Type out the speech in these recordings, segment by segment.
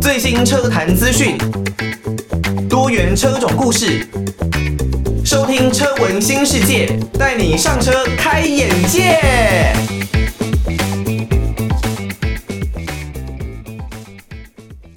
最新车坛资讯，多元车种故事，收听车闻新世界，带你上车开眼界。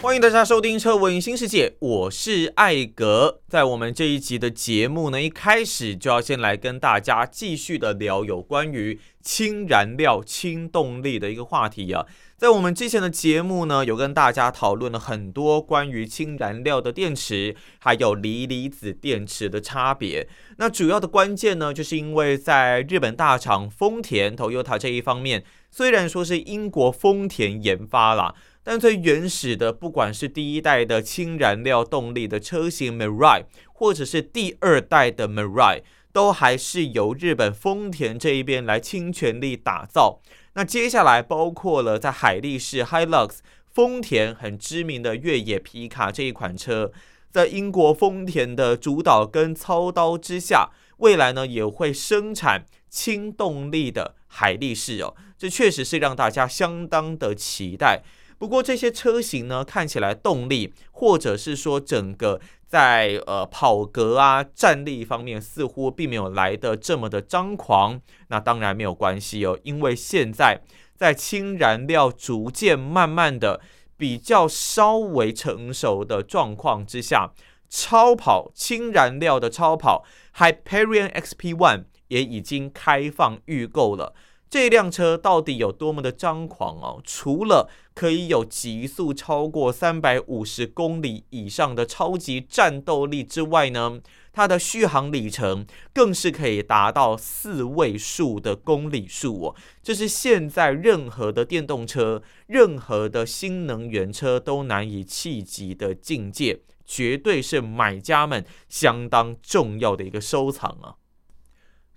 欢迎大家收听《车闻新世界》，我是艾格。在我们这一集的节目呢，一开始就要先来跟大家继续的聊有关于氢燃料、氢动力的一个话题啊。在我们之前的节目呢，有跟大家讨论了很多关于氢燃料的电池，还有锂离子电池的差别。那主要的关键呢，就是因为在日本大厂丰田 Toyota 这一方面，虽然说是英国丰田研发啦。但最原始的，不管是第一代的氢燃料动力的车型 Mirai，或者是第二代的 Mirai，都还是由日本丰田这一边来倾全力打造。那接下来包括了在海力士 High Lux，丰田很知名的越野皮卡这一款车，在英国丰田的主导跟操刀之下，未来呢也会生产氢动力的海力士哦，这确实是让大家相当的期待。不过这些车型呢，看起来动力或者是说整个在呃跑格啊、战力方面，似乎并没有来得这么的张狂。那当然没有关系哦，因为现在在氢燃料逐渐慢慢的比较稍微成熟的状况之下，超跑氢燃料的超跑 Hyperion XP One 也已经开放预购了。这辆车到底有多么的张狂哦？除了可以有极速超过三百五十公里以上的超级战斗力之外呢，它的续航里程更是可以达到四位数的公里数哦。这是现在任何的电动车、任何的新能源车都难以企及的境界，绝对是买家们相当重要的一个收藏啊！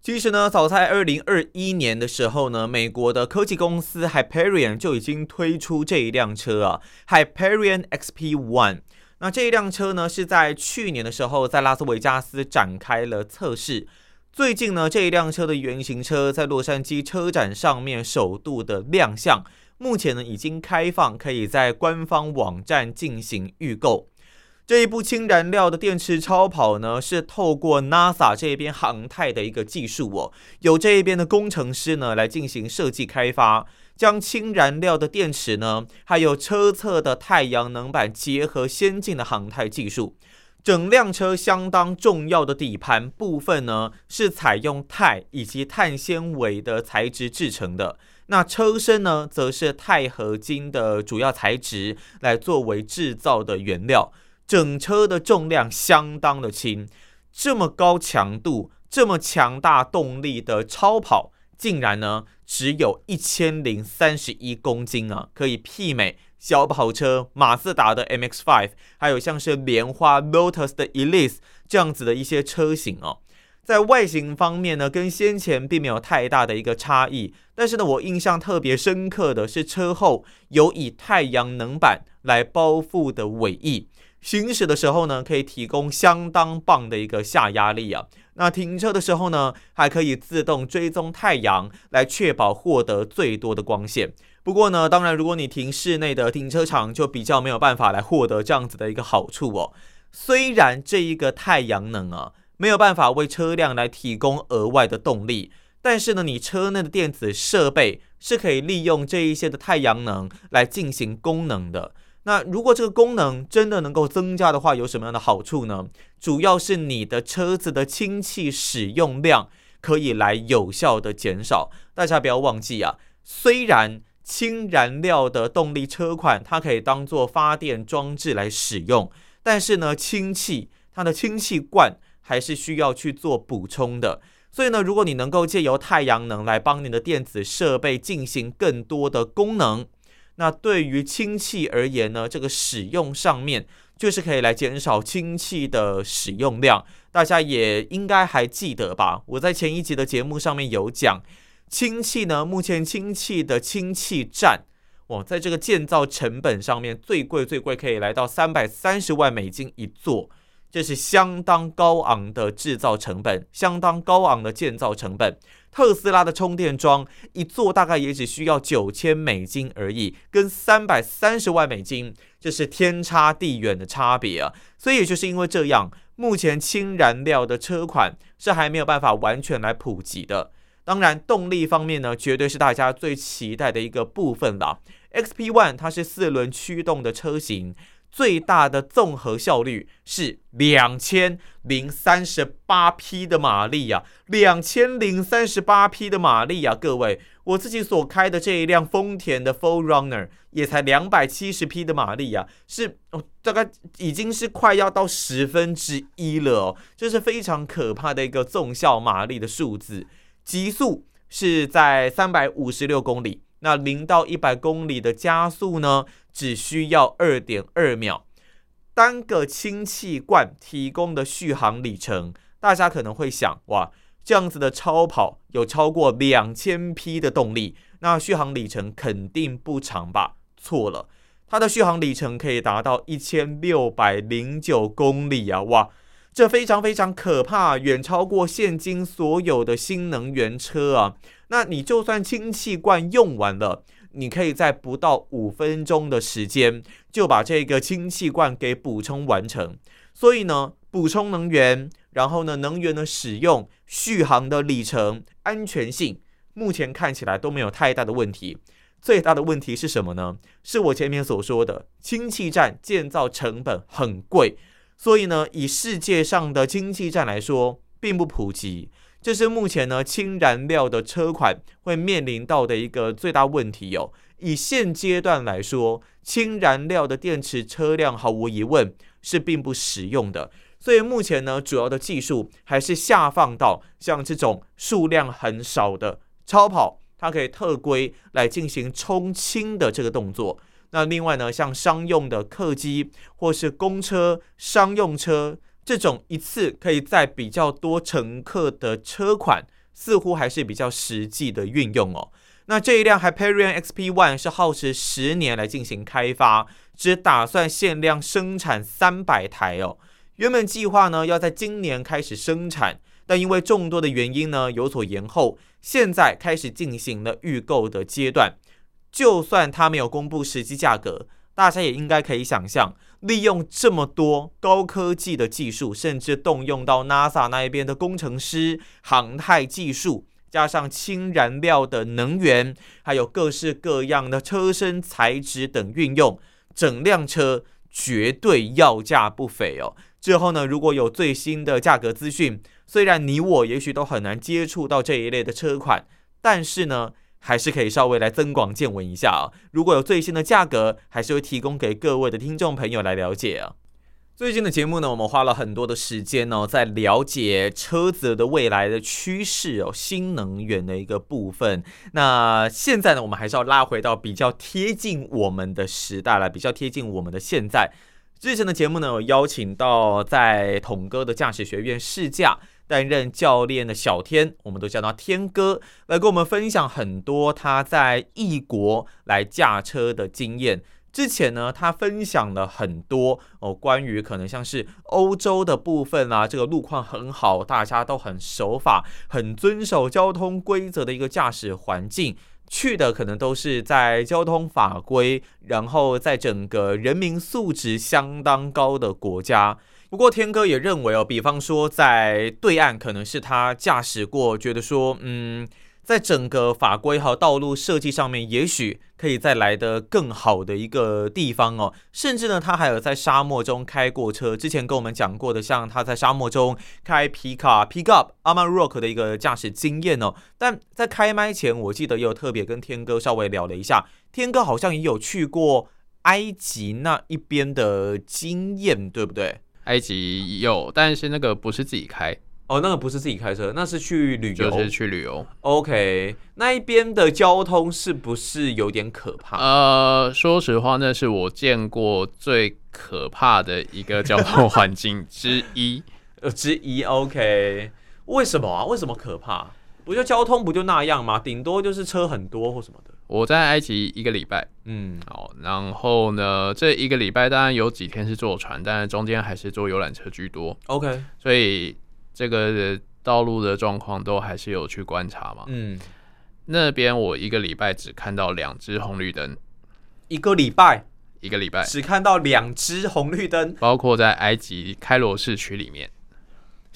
其实呢，早在二零二一年的时候呢，美国的科技公司 Hyperion 就已经推出这一辆车啊，Hyperion XP One。那这一辆车呢，是在去年的时候在拉斯维加斯展开了测试。最近呢，这一辆车的原型车在洛杉矶车展上面首度的亮相，目前呢已经开放，可以在官方网站进行预购。这一部氢燃料的电池超跑呢，是透过 NASA 这边航太的一个技术哦，由这一边的工程师呢来进行设计开发，将氢燃料的电池呢，还有车侧的太阳能板结合先进的航太技术。整辆车相当重要的底盘部分呢，是采用钛以及碳纤维的材质制成的。那车身呢，则是钛合金的主要材质来作为制造的原料。整车的重量相当的轻，这么高强度、这么强大动力的超跑，竟然呢只有一千零三十一公斤啊，可以媲美小跑车马自达的 MX-5，还有像是莲花 Lotus 的 Elise 这样子的一些车型哦。在外形方面呢，跟先前并没有太大的一个差异，但是呢，我印象特别深刻的是车后有以太阳能板来包覆的尾翼。行驶的时候呢，可以提供相当棒的一个下压力啊。那停车的时候呢，还可以自动追踪太阳，来确保获得最多的光线。不过呢，当然，如果你停室内的停车场，就比较没有办法来获得这样子的一个好处哦。虽然这一个太阳能啊，没有办法为车辆来提供额外的动力，但是呢，你车内的电子设备是可以利用这一些的太阳能来进行功能的。那如果这个功能真的能够增加的话，有什么样的好处呢？主要是你的车子的氢气使用量可以来有效的减少。大家不要忘记啊，虽然氢燃料的动力车款它可以当做发电装置来使用，但是呢，氢气它的氢气罐还是需要去做补充的。所以呢，如果你能够借由太阳能来帮你的电子设备进行更多的功能。那对于氢气而言呢，这个使用上面就是可以来减少氢气的使用量。大家也应该还记得吧？我在前一集的节目上面有讲，氢气呢，目前氢气的氢气站，哇，在这个建造成本上面最贵最贵可以来到三百三十万美金一座。这是相当高昂的制造成本，相当高昂的建造成本。特斯拉的充电桩一座大概也只需要九千美金而已，跟三百三十万美金，这是天差地远的差别啊！所以也就是因为这样，目前氢燃料的车款是还没有办法完全来普及的。当然，动力方面呢，绝对是大家最期待的一个部分了。XP One 它是四轮驱动的车型。最大的综合效率是两千零三十八匹的马力呀，两千零三十八匹的马力呀！各位，我自己所开的这一辆丰田的 4Runner 也才两百七十匹的马力呀，是，大概已经是快要到十分之一了哦，这是非常可怕的一个综效马力的数字。极速是在三百五十六公里。那零到一百公里的加速呢，只需要二点二秒。单个氢气罐提供的续航里程，大家可能会想，哇，这样子的超跑有超过两千匹的动力，那续航里程肯定不长吧？错了，它的续航里程可以达到一千六百零九公里啊！哇，这非常非常可怕，远超过现今所有的新能源车啊！那你就算氢气罐用完了，你可以在不到五分钟的时间就把这个氢气罐给补充完成。所以呢，补充能源，然后呢，能源的使用、续航的里程、安全性，目前看起来都没有太大的问题。最大的问题是什么呢？是我前面所说的氢气站建造成本很贵，所以呢，以世界上的氢气站来说，并不普及。这是目前呢氢燃料的车款会面临到的一个最大问题哦。以现阶段来说，氢燃料的电池车辆毫无疑问是并不实用的。所以目前呢，主要的技术还是下放到像这种数量很少的超跑，它可以特规来进行充氢的这个动作。那另外呢，像商用的客机或是公车、商用车。这种一次可以载比较多乘客的车款，似乎还是比较实际的运用哦。那这一辆 Hyperion XP One 是耗时十年来进行开发，只打算限量生产三百台哦。原本计划呢要在今年开始生产，但因为众多的原因呢有所延后，现在开始进行了预购的阶段。就算它没有公布实际价格。大家也应该可以想象，利用这么多高科技的技术，甚至动用到 NASA 那一边的工程师、航太技术，加上氢燃料的能源，还有各式各样的车身材质等运用，整辆车绝对要价不菲哦。之后呢，如果有最新的价格资讯，虽然你我也许都很难接触到这一类的车款，但是呢。还是可以稍微来增广见闻一下啊！如果有最新的价格，还是会提供给各位的听众朋友来了解啊。最近的节目呢，我们花了很多的时间呢，在了解车子的未来的趋势哦，新能源的一个部分。那现在呢，我们还是要拉回到比较贴近我们的时代来，比较贴近我们的现在。之前的节目呢，有邀请到在统哥的驾驶学院试驾。担任教练的小天，我们都叫他天哥，来跟我们分享很多他在异国来驾车的经验。之前呢，他分享了很多哦，关于可能像是欧洲的部分啊，这个路况很好，大家都很守法、很遵守交通规则的一个驾驶环境，去的可能都是在交通法规，然后在整个人民素质相当高的国家。不过天哥也认为哦，比方说在对岸，可能是他驾驶过，觉得说，嗯，在整个法规和道路设计上面，也许可以再来得更好的一个地方哦。甚至呢，他还有在沙漠中开过车，之前跟我们讲过的，像他在沙漠中开皮卡 Pickup Amarok 的一个驾驶经验哦。但在开麦前，我记得也有特别跟天哥稍微聊了一下，天哥好像也有去过埃及那一边的经验，对不对？埃及有，但是那个不是自己开哦，那个不是自己开车，那是去旅游，就是去旅游。OK，那一边的交通是不是有点可怕？呃，说实话，那是我见过最可怕的一个交通环境之一，呃，之一。OK，为什么啊？为什么可怕？不就交通不就那样吗？顶多就是车很多或什么的。我在埃及一个礼拜，嗯，好，然后呢，这一个礼拜当然有几天是坐船，但是中间还是坐游览车居多。OK，所以这个道路的状况都还是有去观察嘛。嗯，那边我一个礼拜只看到两只红绿灯，一个礼拜，一个礼拜只看到两只红绿灯，包括在埃及开罗市区里面。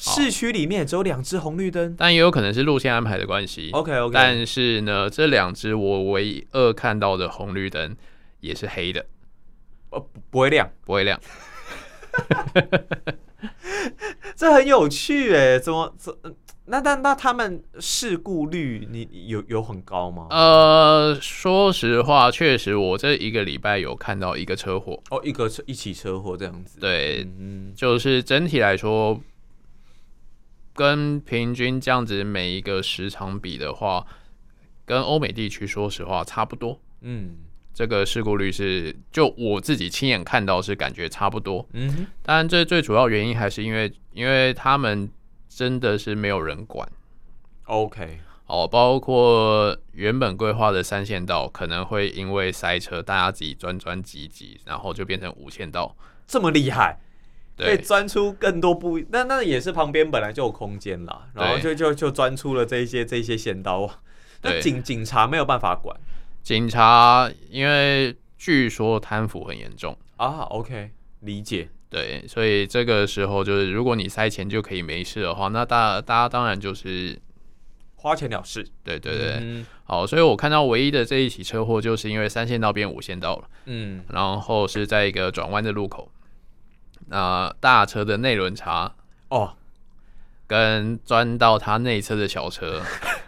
市区里面只有两只红绿灯，但也有可能是路线安排的关系。OK OK，但是呢，这两只我唯二看到的红绿灯也是黑的，呃，不会亮，不会亮。这很有趣哎，怎么怎那那那他们事故率你有有很高吗？呃，说实话，确实我这一个礼拜有看到一个车祸哦，一个车一起车祸这样子。对，嗯，就是整体来说。跟平均这样子每一个时长比的话，跟欧美地区说实话差不多。嗯，这个事故率是就我自己亲眼看到是感觉差不多。嗯哼，当然这最主要原因还是因为因为他们真的是没有人管。OK，哦，包括原本规划的三线道可能会因为塞车，大家自己钻钻挤挤，然后就变成五线道，这么厉害。可以钻出更多不，那那也是旁边本来就有空间啦，然后就就就钻出了这一些这一些线道。那警警察没有办法管，警察因为据说贪腐很严重啊。OK，理解。对，所以这个时候就是如果你塞钱就可以没事的话，那大大家当然就是花钱了事。对对对，嗯、好，所以我看到唯一的这一起车祸就是因为三线道变五线道了，嗯，然后是在一个转弯的路口。那大车的内轮差哦，跟钻到他内侧的小车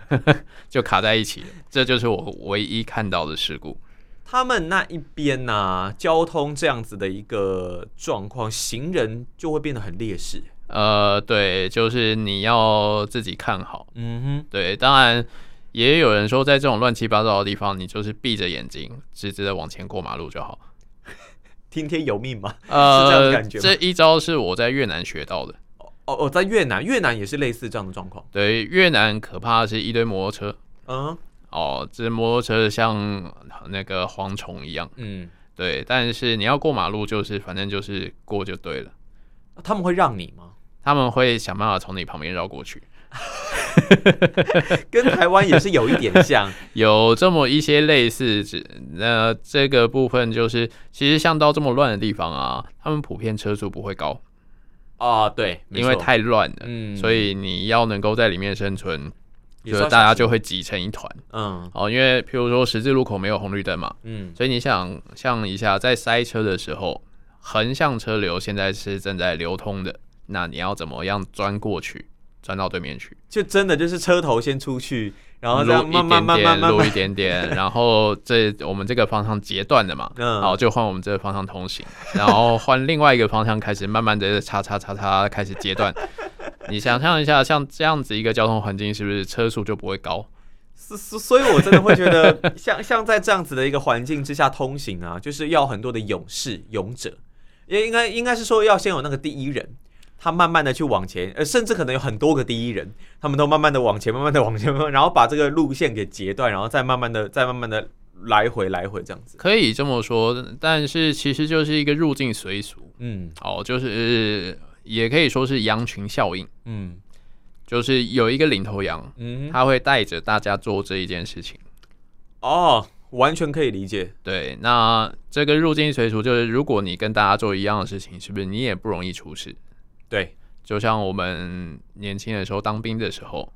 就卡在一起了，这就是我唯一看到的事故。他们那一边呢、啊，交通这样子的一个状况，行人就会变得很劣势。呃，对，就是你要自己看好。嗯哼，对，当然也有人说，在这种乱七八糟的地方，你就是闭着眼睛，直直的往前过马路就好。听天由命吗？呃，是这样的感觉。这一招是我在越南学到的。哦哦，在越南，越南也是类似这样的状况。对，越南可怕的是一堆摩托车。嗯。哦，这摩托车像那个蝗虫一样。嗯。对，但是你要过马路，就是反正就是过就对了。他们会让你吗？他们会想办法从你旁边绕过去。跟台湾也是有一点像，有这么一些类似。那这个部分就是，其实像到这么乱的地方啊，他们普遍车速不会高啊。对，因为太乱了，嗯，所以你要能够在里面生存，就是大家就会挤成一团。嗯，哦，因为譬如说十字路口没有红绿灯嘛，嗯，所以你想象一下，在塞车的时候，横向车流现在是正在流通的，那你要怎么样钻过去？转到对面去，就真的就是车头先出去，然后这样慢慢慢慢慢录一点点，然后这我们这个方向截断了嘛，嗯，好，就换我们这个方向通行，然后换另外一个方向开始慢慢的叉叉叉叉开始截断。你想象一下，像这样子一个交通环境，是不是车速就不会高？是是，所以我真的会觉得，像像在这样子的一个环境之下通行啊，就是要很多的勇士勇者，也应该应该是说要先有那个第一人。他慢慢的去往前，呃，甚至可能有很多个第一人，他们都慢慢的往前，慢慢的往前，然后把这个路线给截断，然后再慢慢的，再慢慢的来回来回这样子。可以这么说，但是其实就是一个入境随俗，嗯，哦，就是也可以说是羊群效应，嗯，就是有一个领头羊，嗯，他会带着大家做这一件事情。哦，完全可以理解。对，那这个入境随俗就是，如果你跟大家做一样的事情，是不是你也不容易出事？对，就像我们年轻的时候当兵的时候，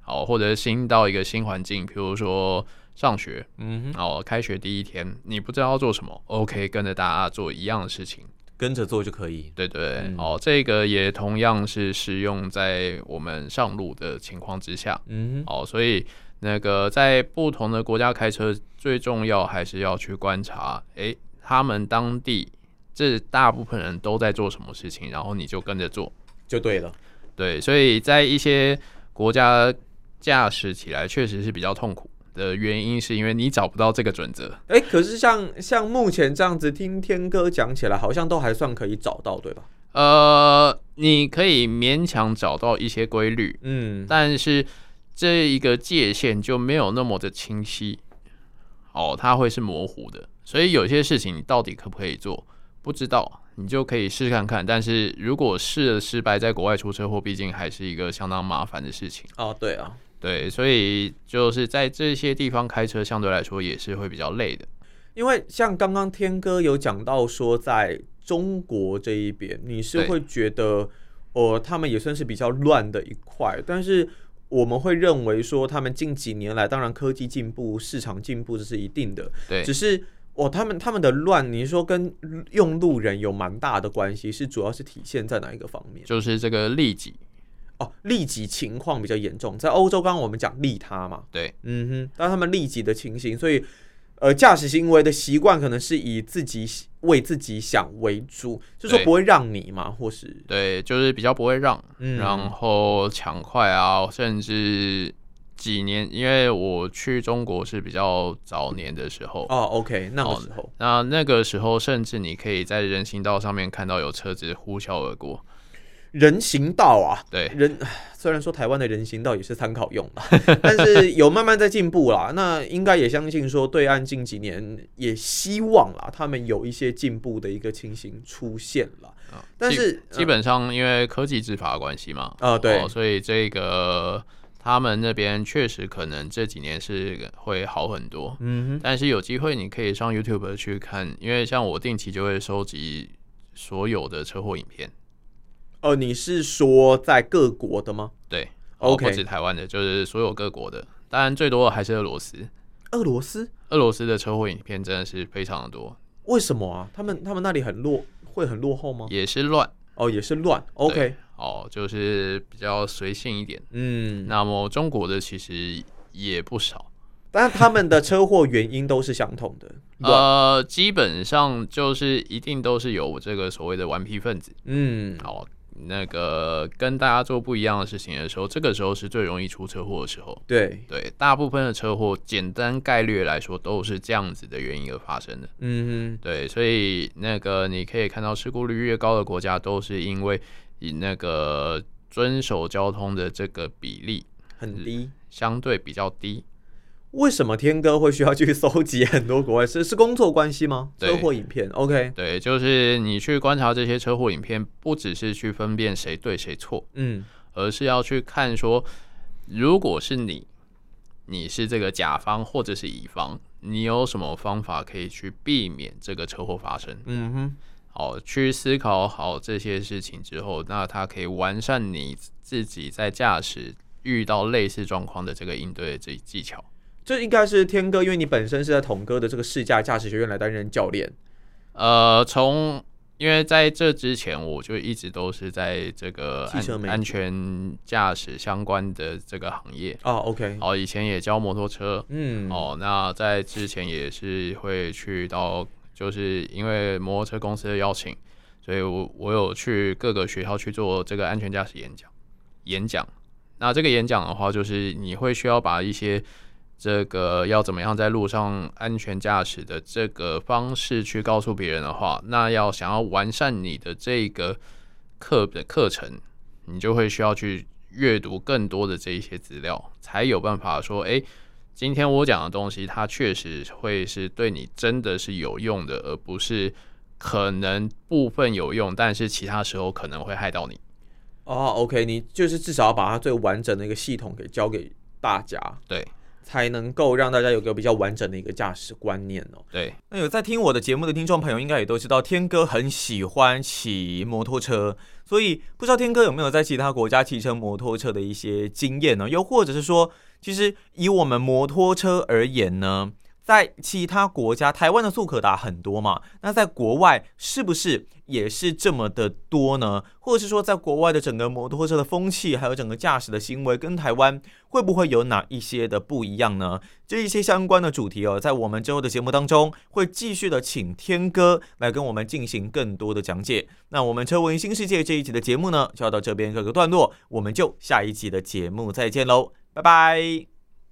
好，或者新到一个新环境，比如说上学，嗯，哦，开学第一天，你不知道要做什么，OK，跟着大家做一样的事情，跟着做就可以。对对，嗯、哦，这个也同样是适用在我们上路的情况之下，嗯，哦，所以那个在不同的国家开车，最重要还是要去观察，诶，他们当地。这大部分人都在做什么事情，然后你就跟着做，就对了。对，所以在一些国家驾驶起来确实是比较痛苦的原因，是因为你找不到这个准则。哎，可是像像目前这样子听天哥讲起来，好像都还算可以找到，对吧？呃，你可以勉强找到一些规律，嗯，但是这一个界限就没有那么的清晰。哦，它会是模糊的。所以有些事情你到底可不可以做，不知道，你就可以试看看。但是如果试了失败，在国外出车祸，毕竟还是一个相当麻烦的事情。哦，对啊，对，所以就是在这些地方开车，相对来说也是会比较累的。因为像刚刚天哥有讲到说，在中国这一边，你是会觉得，哦，他们也算是比较乱的一块，但是我们会认为说，他们近几年来，当然科技进步、市场进步这是一定的，对，只是。哦，他们他们的乱，你说跟用路人有蛮大的关系，是主要是体现在哪一个方面？就是这个利己哦，利己情况比较严重，在欧洲刚刚我们讲利他嘛，对，嗯哼，但他们利己的情形，所以呃，驾驶行为的习惯可能是以自己为自己想为主，就是说不会让你嘛，或是对，就是比较不会让，嗯、然后抢快啊，甚至。几年，因为我去中国是比较早年的时候哦，OK，那个时候，那那个时候，甚至你可以在人行道上面看到有车子呼啸而过。人行道啊，对，人虽然说台湾的人行道也是参考用的，但是有慢慢在进步啦。那应该也相信说，对岸近几年也希望啦，他们有一些进步的一个情形出现了。但是基，本上因为科技执法的关系嘛，啊、呃，对，所以这个。他们那边确实可能这几年是会好很多，嗯哼，但是有机会你可以上 YouTube 去看，因为像我定期就会收集所有的车祸影片。哦，你是说在各国的吗？对，OK，不止台湾的，就是所有各国的，当然最多的还是俄罗斯。俄罗斯，俄罗斯的车祸影片真的是非常的多。为什么啊？他们他们那里很落，会很落后吗？也是乱。哦，也是乱，OK，哦，就是比较随性一点，嗯，那么中国的其实也不少，但他们的车祸原因都是相同的，呃，基本上就是一定都是有这个所谓的顽皮分子，嗯，好。那个跟大家做不一样的事情的时候，这个时候是最容易出车祸的时候。对对，大部分的车祸，简单概率来说，都是这样子的原因而发生的。嗯哼，对，所以那个你可以看到，事故率越高的国家，都是因为以那个遵守交通的这个比例很低，相对比较低。为什么天哥会需要去搜集很多国外是是工作关系吗？车祸影片，OK，对，就是你去观察这些车祸影片，不只是去分辨谁对谁错，嗯，而是要去看说，如果是你，你是这个甲方或者是乙方，你有什么方法可以去避免这个车祸发生？嗯哼，好，去思考好这些事情之后，那它可以完善你自己在驾驶遇到类似状况的这个应对的这技巧。这应该是天哥，因为你本身是在统哥的这个试驾驾驶学院来担任教练。呃，从因为在这之前，我就一直都是在这个安安全驾驶相关的这个行业。哦，OK。哦，以前也教摩托车。嗯。哦，那在之前也是会去到，就是因为摩托车公司的邀请，所以我我有去各个学校去做这个安全驾驶演讲。演讲。那这个演讲的话，就是你会需要把一些。这个要怎么样在路上安全驾驶的这个方式去告诉别人的话，那要想要完善你的这个课的课程，你就会需要去阅读更多的这一些资料，才有办法说，哎，今天我讲的东西，它确实会是对你真的是有用的，而不是可能部分有用，但是其他时候可能会害到你。哦，OK，你就是至少要把它最完整的一个系统给教给大家。对。才能够让大家有个比较完整的一个驾驶观念哦。对，那有在听我的节目的听众朋友，应该也都知道天哥很喜欢骑摩托车，所以不知道天哥有没有在其他国家骑乘摩托车的一些经验呢？又或者是说，其实以我们摩托车而言呢？在其他国家，台湾的速可达很多嘛？那在国外是不是也是这么的多呢？或者是说，在国外的整个摩托车的风气，还有整个驾驶的行为，跟台湾会不会有哪一些的不一样呢？这一些相关的主题哦，在我们之后的节目当中，会继续的请天哥来跟我们进行更多的讲解。那我们车闻新世界这一集的节目呢，就要到这边告个段落，我们就下一集的节目再见喽，拜拜。